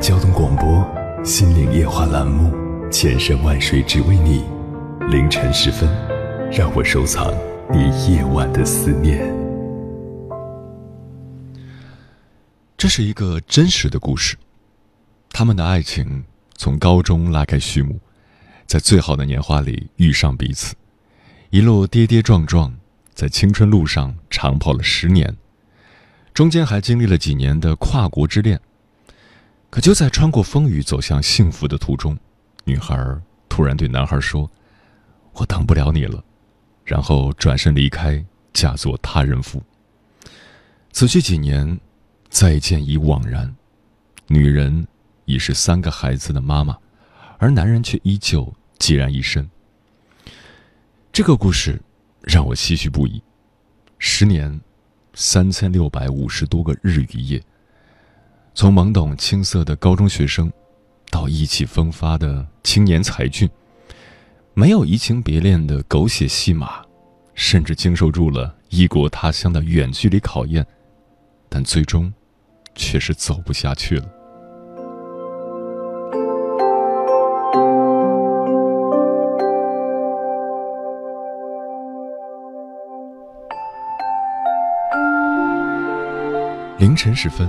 交通广播《心灵夜话》栏目，千山万水只为你。凌晨时分，让我收藏你夜晚的思念。这是一个真实的故事，他们的爱情从高中拉开序幕，在最好的年华里遇上彼此，一路跌跌撞撞。在青春路上长跑了十年，中间还经历了几年的跨国之恋。可就在穿过风雨走向幸福的途中，女孩突然对男孩说：“我等不了你了。”然后转身离开，嫁作他人妇。此去几年，再见已惘然。女人已是三个孩子的妈妈，而男人却依旧孑然一身。这个故事。让我唏嘘不已。十年，三千六百五十多个日与夜。从懵懂青涩的高中学生，到意气风发的青年才俊，没有移情别恋的狗血戏码，甚至经受住了异国他乡的远距离考验，但最终，却是走不下去了。凌晨时分，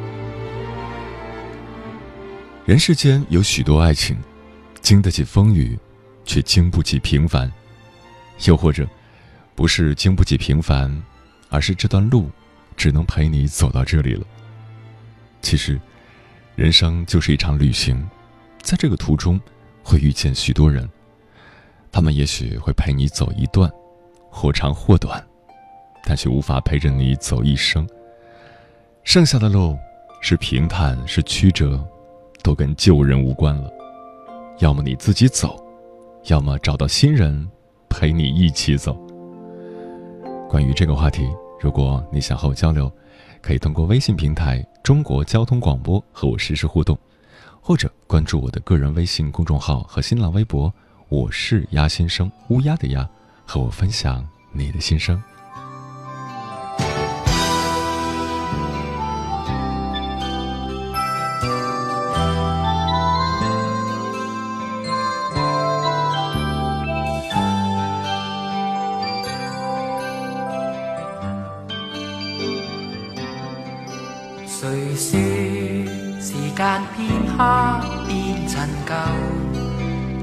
人世间有许多爱情，经得起风雨，却经不起平凡；又或者，不是经不起平凡，而是这段路只能陪你走到这里了。其实，人生就是一场旅行，在这个途中会遇见许多人，他们也许会陪你走一段，或长或短，但却无法陪着你走一生。剩下的路，是平坦是曲折，都跟旧人无关了。要么你自己走，要么找到新人陪你一起走。关于这个话题，如果你想和我交流，可以通过微信平台“中国交通广播”和我实时互动，或者关注我的个人微信公众号和新浪微博“我是鸭先生”（乌鸦的鸭），和我分享你的心声。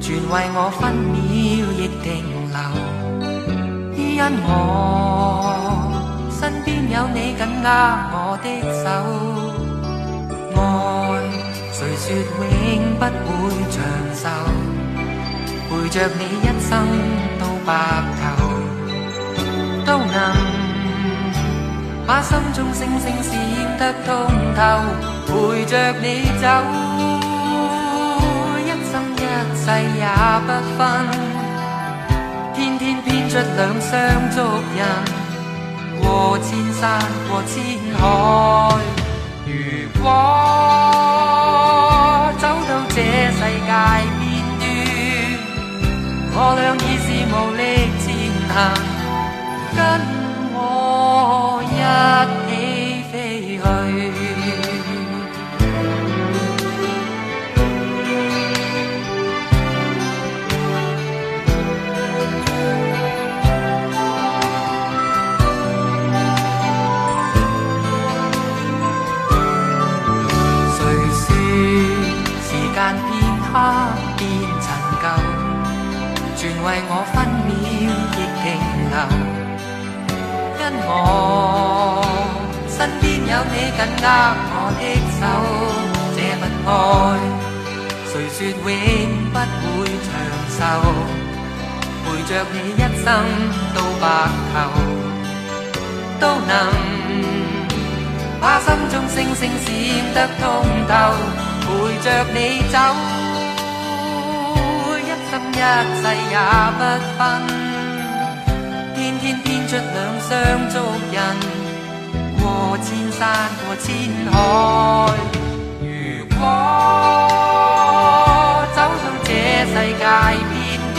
全为我分秒亦停留，因我身边有你紧握我的手。爱谁说永不会长寿？陪着你一生到白头，都能把心中星星闪得通透，陪着你走。世也不分，天天编出两双足印，过千山过千海。如果走到这世界边端，我俩已是无力前行，跟我一我身边有你紧握我的手，这份爱，谁说永不会长寿？陪着你一生到白头，都能把心中星星闪得通透，陪着你走，一生一世也不分。天天編出兩雙足印，過千山過千海。如果走到這世界邊端，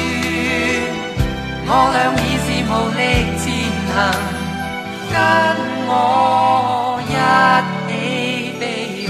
我俩已是無力前行，跟我一起飛去。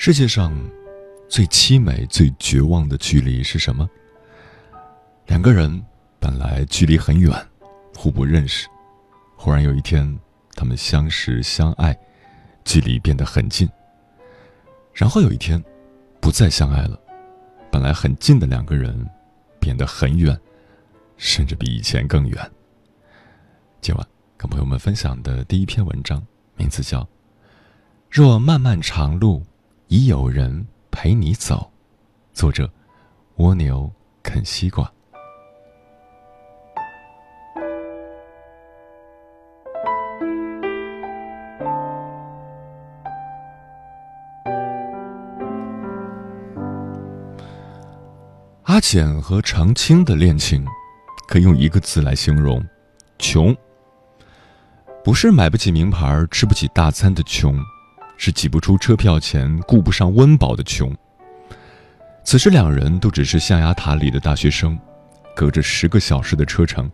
世界上最凄美、最绝望的距离是什么？两个人本来距离很远，互不认识，忽然有一天，他们相识相爱，距离变得很近。然后有一天，不再相爱了，本来很近的两个人变得很远，甚至比以前更远。今晚跟朋友们分享的第一篇文章，名字叫《若漫漫长路》。已有人陪你走，作者：蜗牛啃西瓜。阿简和常青的恋情，可以用一个字来形容：穷。不是买不起名牌、吃不起大餐的穷。是挤不出车票钱、顾不上温饱的穷。此时两人都只是象牙塔里的大学生，隔着十个小时的车程，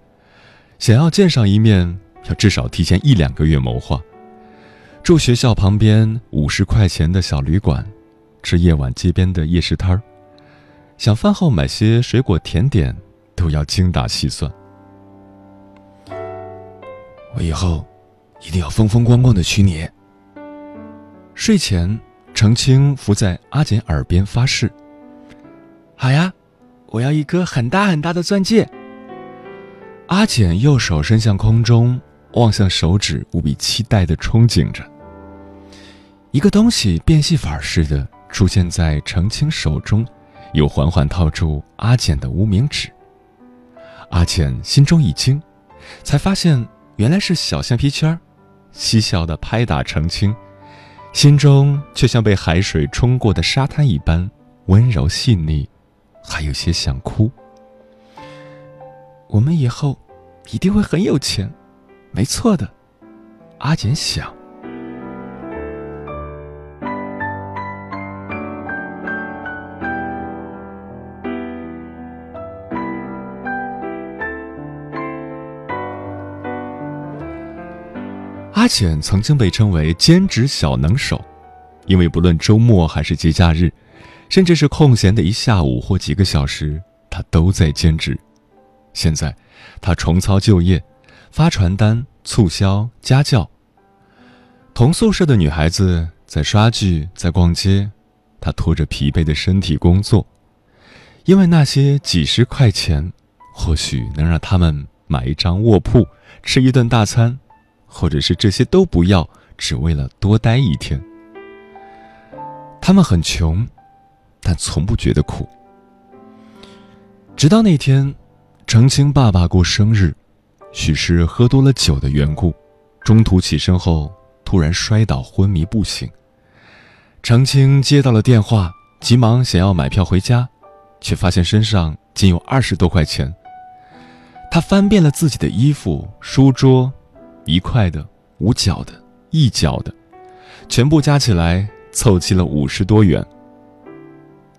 想要见上一面，要至少提前一两个月谋划。住学校旁边五十块钱的小旅馆，吃夜晚街边的夜市摊儿，想饭后买些水果甜点，都要精打细算。我以后一定要风风光光的娶你。睡前，程青伏在阿简耳边发誓：“好呀，我要一颗很大很大的钻戒。”阿简右手伸向空中，望向手指，无比期待的憧憬着。一个东西变戏法似的出现在程青手中，又缓缓套住阿简的无名指。阿简心中一惊，才发现原来是小橡皮圈，嬉笑的拍打程青。心中却像被海水冲过的沙滩一般温柔细腻，还有些想哭。我们以后一定会很有钱，没错的，阿简想。阿简曾经被称为兼职小能手，因为不论周末还是节假日，甚至是空闲的一下午或几个小时，他都在兼职。现在，他重操旧业，发传单、促销、家教。同宿舍的女孩子在刷剧、在逛街，他拖着疲惫的身体工作。因为那些几十块钱，或许能让他们买一张卧铺，吃一顿大餐，或者是这些都不要，只为了多待一天。他们很穷，但从不觉得苦。直到那天，程青爸爸过生日，许是喝多了酒的缘故，中途起身后突然摔倒昏迷不醒。程青接到了电话，急忙想要买票回家，却发现身上仅有二十多块钱。他翻遍了自己的衣服、书桌，一块的、五角的、一角的，全部加起来凑齐了五十多元。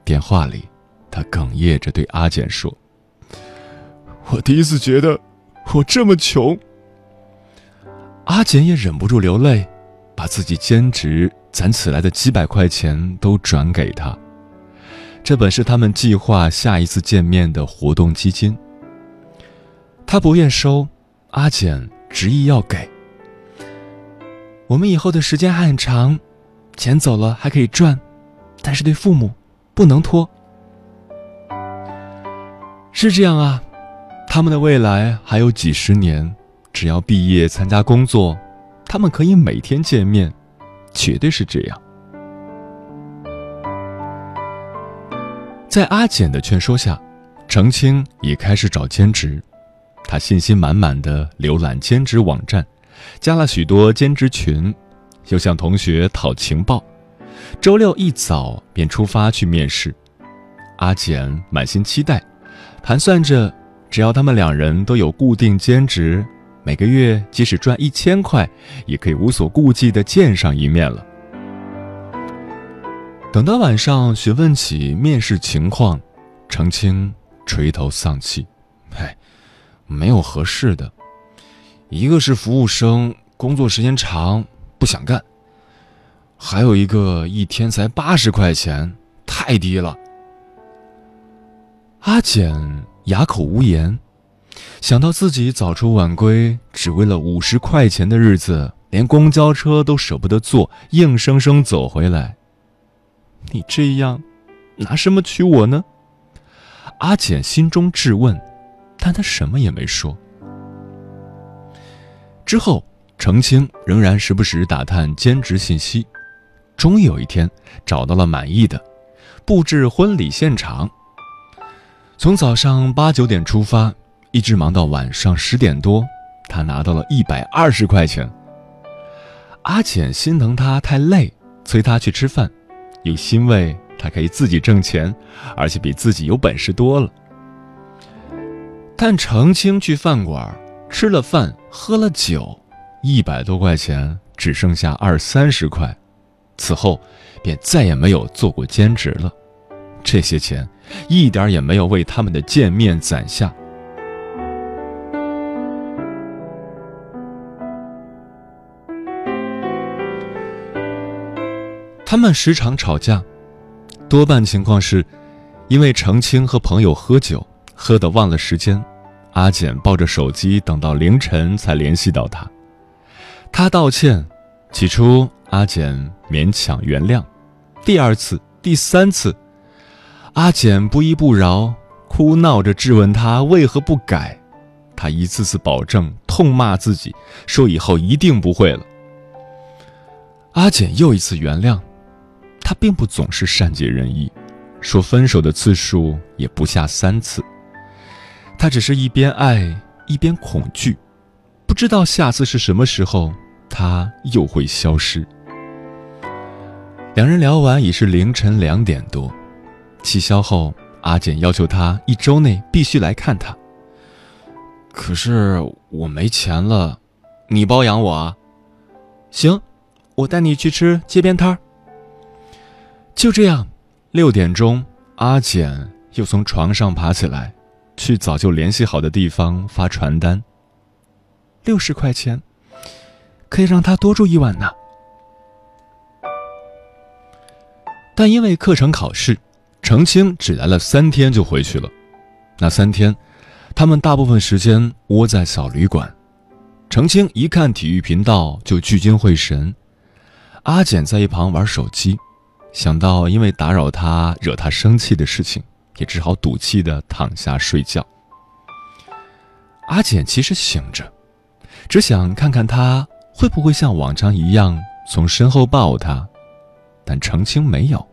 电话里。他哽咽着对阿简说：“我第一次觉得我这么穷。”阿简也忍不住流泪，把自己兼职攒起来的几百块钱都转给他。这本是他们计划下一次见面的活动基金。他不愿收，阿简执意要给。我们以后的时间还很长，钱走了还可以赚，但是对父母不能拖。是这样啊，他们的未来还有几十年，只要毕业参加工作，他们可以每天见面，绝对是这样。在阿简的劝说下，程青也开始找兼职。他信心满满的浏览兼职网站，加了许多兼职群，又向同学讨情报。周六一早便出发去面试。阿简满心期待。盘算着，只要他们两人都有固定兼职，每个月即使赚一千块，也可以无所顾忌的见上一面了。等到晚上询问起面试情况，程青垂头丧气：“，没有合适的。一个是服务生，工作时间长，不想干；还有一个一天才八十块钱，太低了。”阿简哑口无言，想到自己早出晚归，只为了五十块钱的日子，连公交车都舍不得坐，硬生生走回来。你这样，拿什么娶我呢？阿简心中质问，但他什么也没说。之后，程青仍然时不时打探兼职信息，终于有一天找到了满意的，布置婚礼现场。从早上八九点出发，一直忙到晚上十点多，他拿到了一百二十块钱。阿简心疼他太累，催他去吃饭，又欣慰他可以自己挣钱，而且比自己有本事多了。但程青去饭馆吃了饭，喝了酒，一百多块钱只剩下二三十块，此后便再也没有做过兼职了。这些钱。一点也没有为他们的见面攒下。他们时常吵架，多半情况是，因为程青和朋友喝酒，喝得忘了时间，阿简抱着手机等到凌晨才联系到他。他道歉，起初阿简勉强原谅，第二次、第三次。阿简不依不饶，哭闹着质问他为何不改，他一次次保证，痛骂自己，说以后一定不会了。阿简又一次原谅，他并不总是善解人意，说分手的次数也不下三次。他只是一边爱一边恐惧，不知道下次是什么时候，他又会消失。两人聊完已是凌晨两点多。气消后，阿简要求他一周内必须来看他。可是我没钱了，你包养我啊？行，我带你去吃街边摊儿。就这样，六点钟，阿简又从床上爬起来，去早就联系好的地方发传单。六十块钱，可以让他多住一晚呢。但因为课程考试。程青只来了三天就回去了，那三天，他们大部分时间窝在小旅馆。程青一看体育频道就聚精会神，阿简在一旁玩手机，想到因为打扰他惹他生气的事情，也只好赌气的躺下睡觉。阿简其实醒着，只想看看他会不会像往常一样从身后抱他，但程青没有。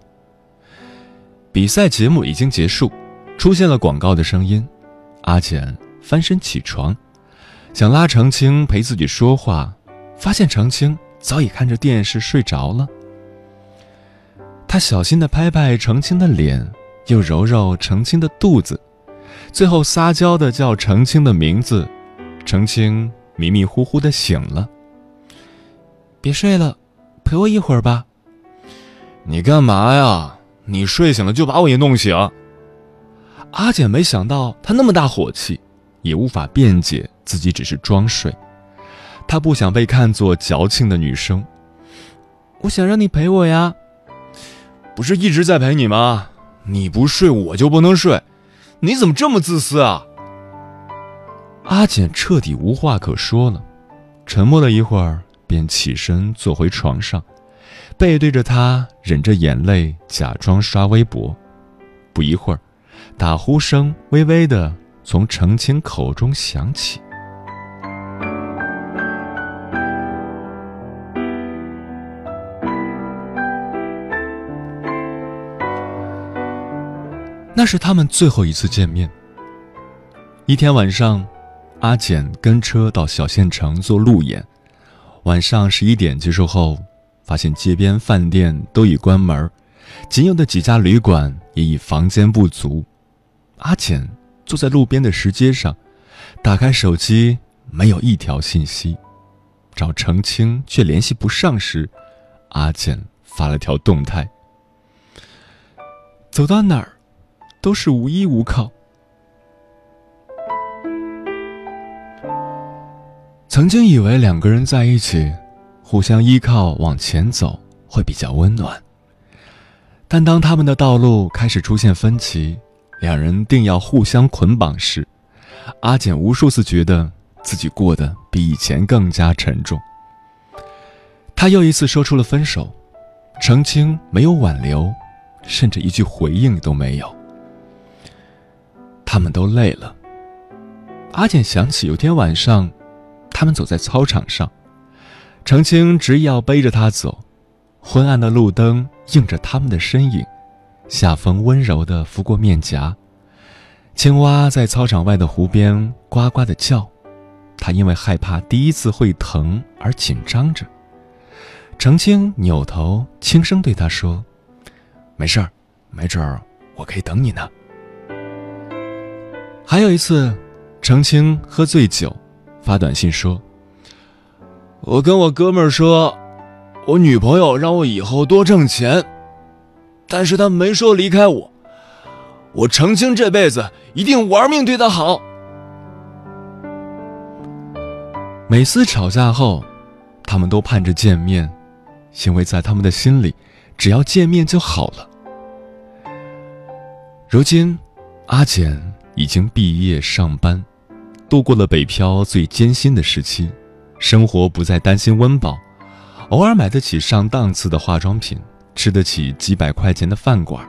比赛节目已经结束，出现了广告的声音。阿简翻身起床，想拉程青陪自己说话，发现程青早已看着电视睡着了。他小心地拍拍程青的脸，又揉揉程青的肚子，最后撒娇的叫程青的名字。程青迷迷糊糊的醒了。别睡了，陪我一会儿吧。你干嘛呀？你睡醒了就把我也弄醒。阿简没想到他那么大火气，也无法辩解自己只是装睡。他不想被看作矫情的女生。我想让你陪我呀。不是一直在陪你吗？你不睡我就不能睡，你怎么这么自私啊？阿简彻底无话可说了，沉默了一会儿，便起身坐回床上，背对着他，忍着眼泪假装刷微博。不一会儿。打呼声微微的从程青口中响起，那是他们最后一次见面。一天晚上，阿简跟车到小县城做路演，晚上十一点结束后，发现街边饭店都已关门，仅有的几家旅馆也已房间不足。阿简坐在路边的石阶上，打开手机，没有一条信息。找程青却联系不上时，阿简发了条动态：“走到哪儿，都是无依无靠。”曾经以为两个人在一起，互相依靠往前走会比较温暖，但当他们的道路开始出现分歧。两人定要互相捆绑时，阿简无数次觉得自己过得比以前更加沉重。他又一次说出了分手，澄清没有挽留，甚至一句回应都没有。他们都累了。阿简想起有天晚上，他们走在操场上，程青执意要背着他走，昏暗的路灯映着他们的身影。夏风温柔地拂过面颊，青蛙在操场外的湖边呱呱地叫。他因为害怕第一次会疼而紧张着。程青扭头轻声对他说：“没事儿，没准儿我可以等你呢。”还有一次，程青喝醉酒，发短信说：“我跟我哥们儿说，我女朋友让我以后多挣钱。”但是他没说离开我，我程青这辈子一定玩命对他好。每次吵架后，他们都盼着见面，因为在他们的心里，只要见面就好了。如今，阿简已经毕业上班，度过了北漂最艰辛的时期，生活不再担心温饱，偶尔买得起上档次的化妆品。吃得起几百块钱的饭馆，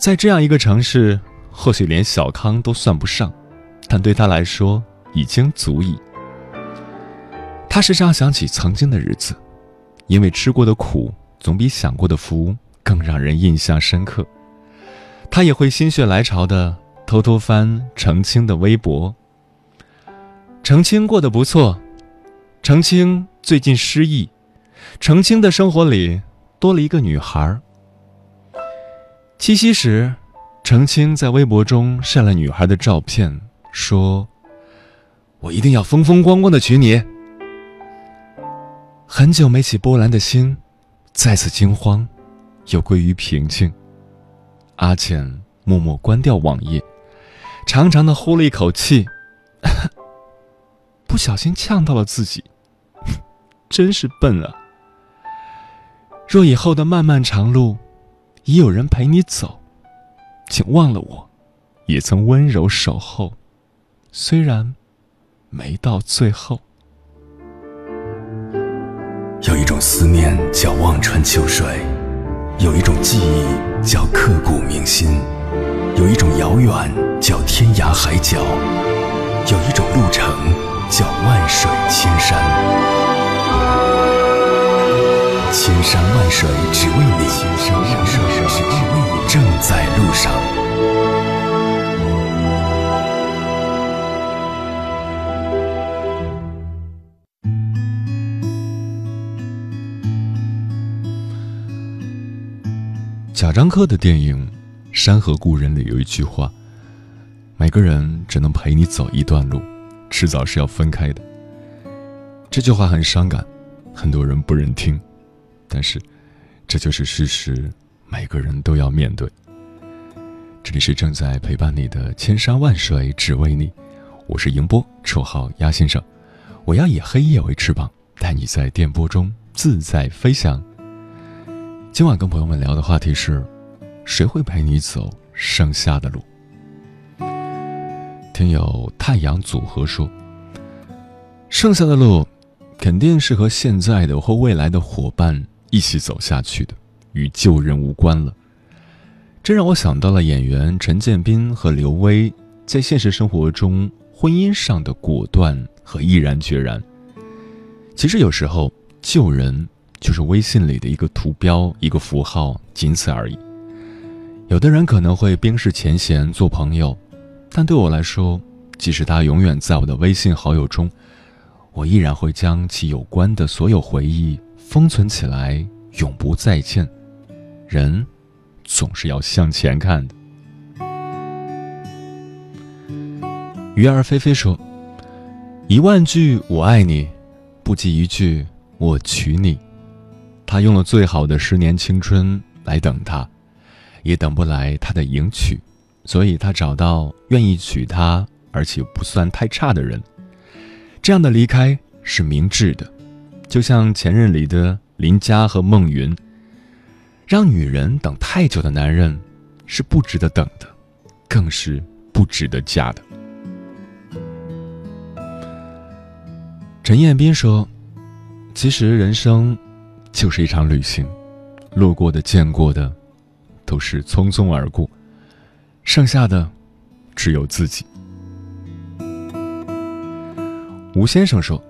在这样一个城市，或许连小康都算不上，但对他来说已经足以。他时常想起曾经的日子，因为吃过的苦总比享过的福更让人印象深刻。他也会心血来潮的偷偷翻程青的微博。程青过得不错，程青最近失忆，程青的生活里。多了一个女孩。七夕时，程青在微博中晒了女孩的照片，说：“我一定要风风光光的娶你。”很久没起波澜的心，再次惊慌，又归于平静。阿浅默默关掉网页，长长的呼了一口气，不小心呛到了自己，真是笨啊。若以后的漫漫长路，已有人陪你走，请忘了我，也曾温柔守候，虽然没到最后。有一种思念叫望穿秋水，有一种记忆叫刻骨铭心，有一种遥远叫天涯海角，有一种路程叫万水千山。千山万水只为你，千山万水只为你，正在路上。贾樟柯的电影《山河故人》里有一句话：“每个人只能陪你走一段路，迟早是要分开的。”这句话很伤感，很多人不忍听，但是这就是事实，每个人都要面对。这里是正在陪伴你的千山万水只为你，我是迎波，绰号鸭先生。我要以黑夜为翅膀，带你在电波中自在飞翔。今晚跟朋友们聊的话题是：谁会陪你走剩下的路？听友太阳组合说，剩下的路肯定是和现在的或未来的伙伴一起走下去的，与旧人无关了。这让我想到了演员陈建斌和刘威在现实生活中婚姻上的果断和毅然决然。其实有时候旧人。就是微信里的一个图标，一个符号，仅此而已。有的人可能会冰释前嫌做朋友，但对我来说，即使他永远在我的微信好友中，我依然会将其有关的所有回忆封存起来，永不再见。人总是要向前看的。鱼儿飞飞说：“一万句我爱你，不及一句我娶你。”他用了最好的十年青春来等他，也等不来他的迎娶，所以他找到愿意娶她而且不算太差的人。这样的离开是明智的，就像前任里的林佳和孟云。让女人等太久的男人是不值得等的，更是不值得嫁的。陈彦斌说：“其实人生。”就是一场旅行，路过的、见过的，都是匆匆而过，剩下的只有自己。吴先生说：“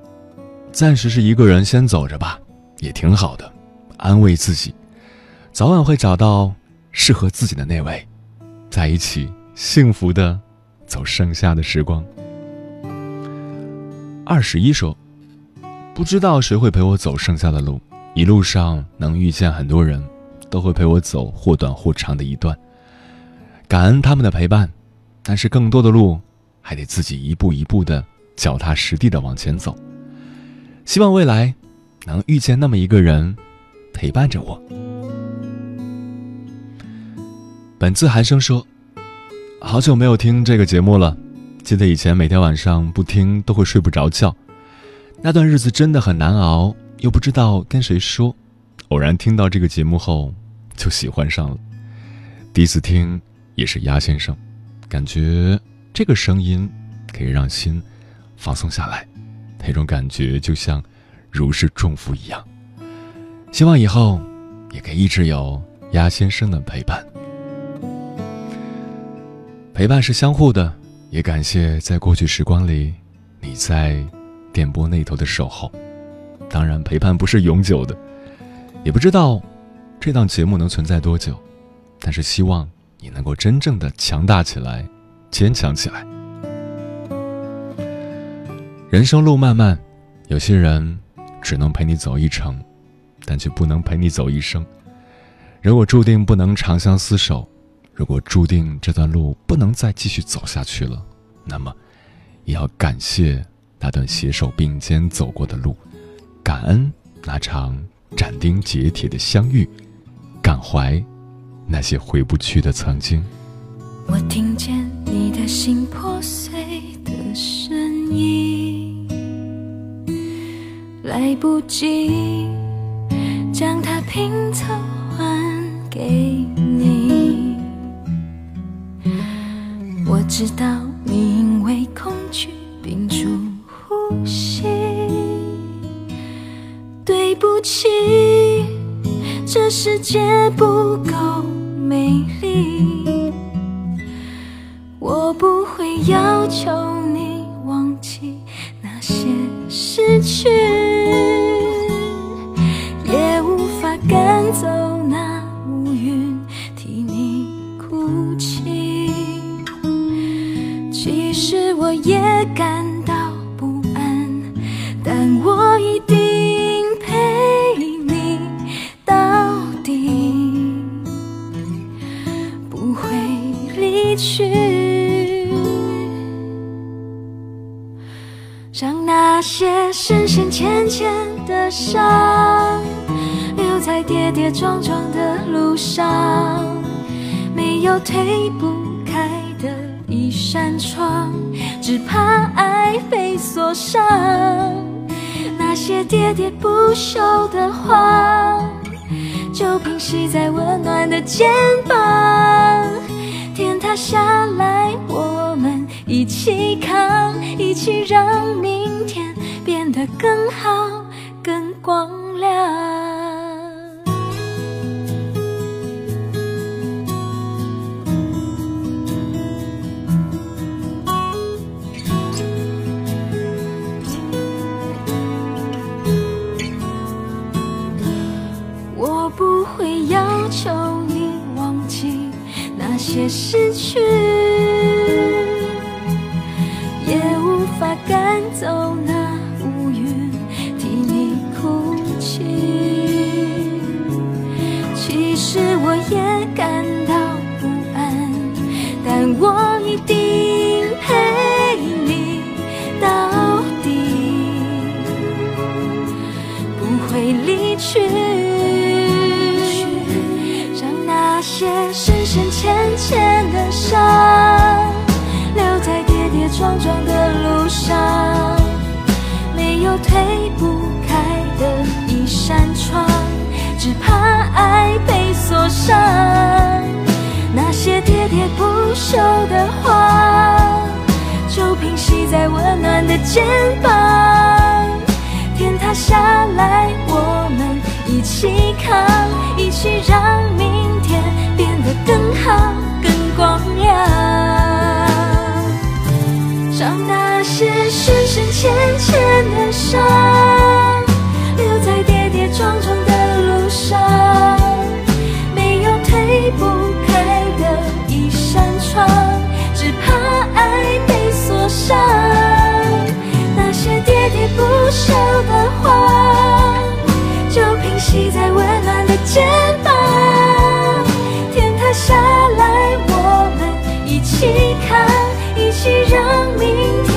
暂时是一个人先走着吧，也挺好的，安慰自己，早晚会找到适合自己的那位，在一起幸福的走剩下的时光。”二十一说：“不知道谁会陪我走剩下的路。”一路上能遇见很多人，都会陪我走或短或长的一段。感恩他们的陪伴，但是更多的路还得自己一步一步的脚踏实地的往前走。希望未来能遇见那么一个人，陪伴着我。本次寒生说：“好久没有听这个节目了，记得以前每天晚上不听都会睡不着觉，那段日子真的很难熬。”又不知道跟谁说，偶然听到这个节目后，就喜欢上了。第一次听也是鸭先生，感觉这个声音可以让心放松下来，那种感觉就像如释重负一样。希望以后也可以一直有鸭先生的陪伴，陪伴是相互的。也感谢在过去时光里你在电波那头的守候。当然，陪伴不是永久的，也不知道这档节目能存在多久，但是希望你能够真正的强大起来，坚强起来。人生路漫漫，有些人只能陪你走一程，但却不能陪你走一生。如果注定不能长相厮守，如果注定这段路不能再继续走下去了，那么也要感谢那段携手并肩走过的路。感恩那场斩钉截铁的相遇，感怀那些回不去的曾经。我听见你的心破碎的声音，来不及将它拼凑还给你。我知道你因为恐惧屏住呼吸。对不起，这世界不够美丽，我不会要求你忘记那些失去，深深浅浅的伤，留在跌跌撞撞的路上，没有推不开的一扇窗，只怕爱被锁上。那些喋喋不休的话，就平息在温暖的肩膀。天塌下来，我们一起扛，一起让明天变得更好、更光亮。我不会要求你忘记那些失去，也无法赶走那情。其实我也感到不安，但我一定陪你到底。不会离去，让那些深深浅浅的伤，留在跌跌撞撞的路上，没有退步爱被锁上。那些喋喋不休的话，就平息在温暖的肩膀。天塌下来，我们一起扛，一起让一起看，一起让明天。